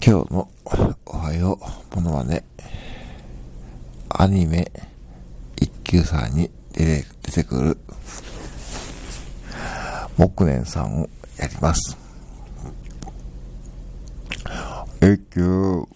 今日のおはようものまね、アニメ一休さんに出て出てくる木蓮さんをやります。一休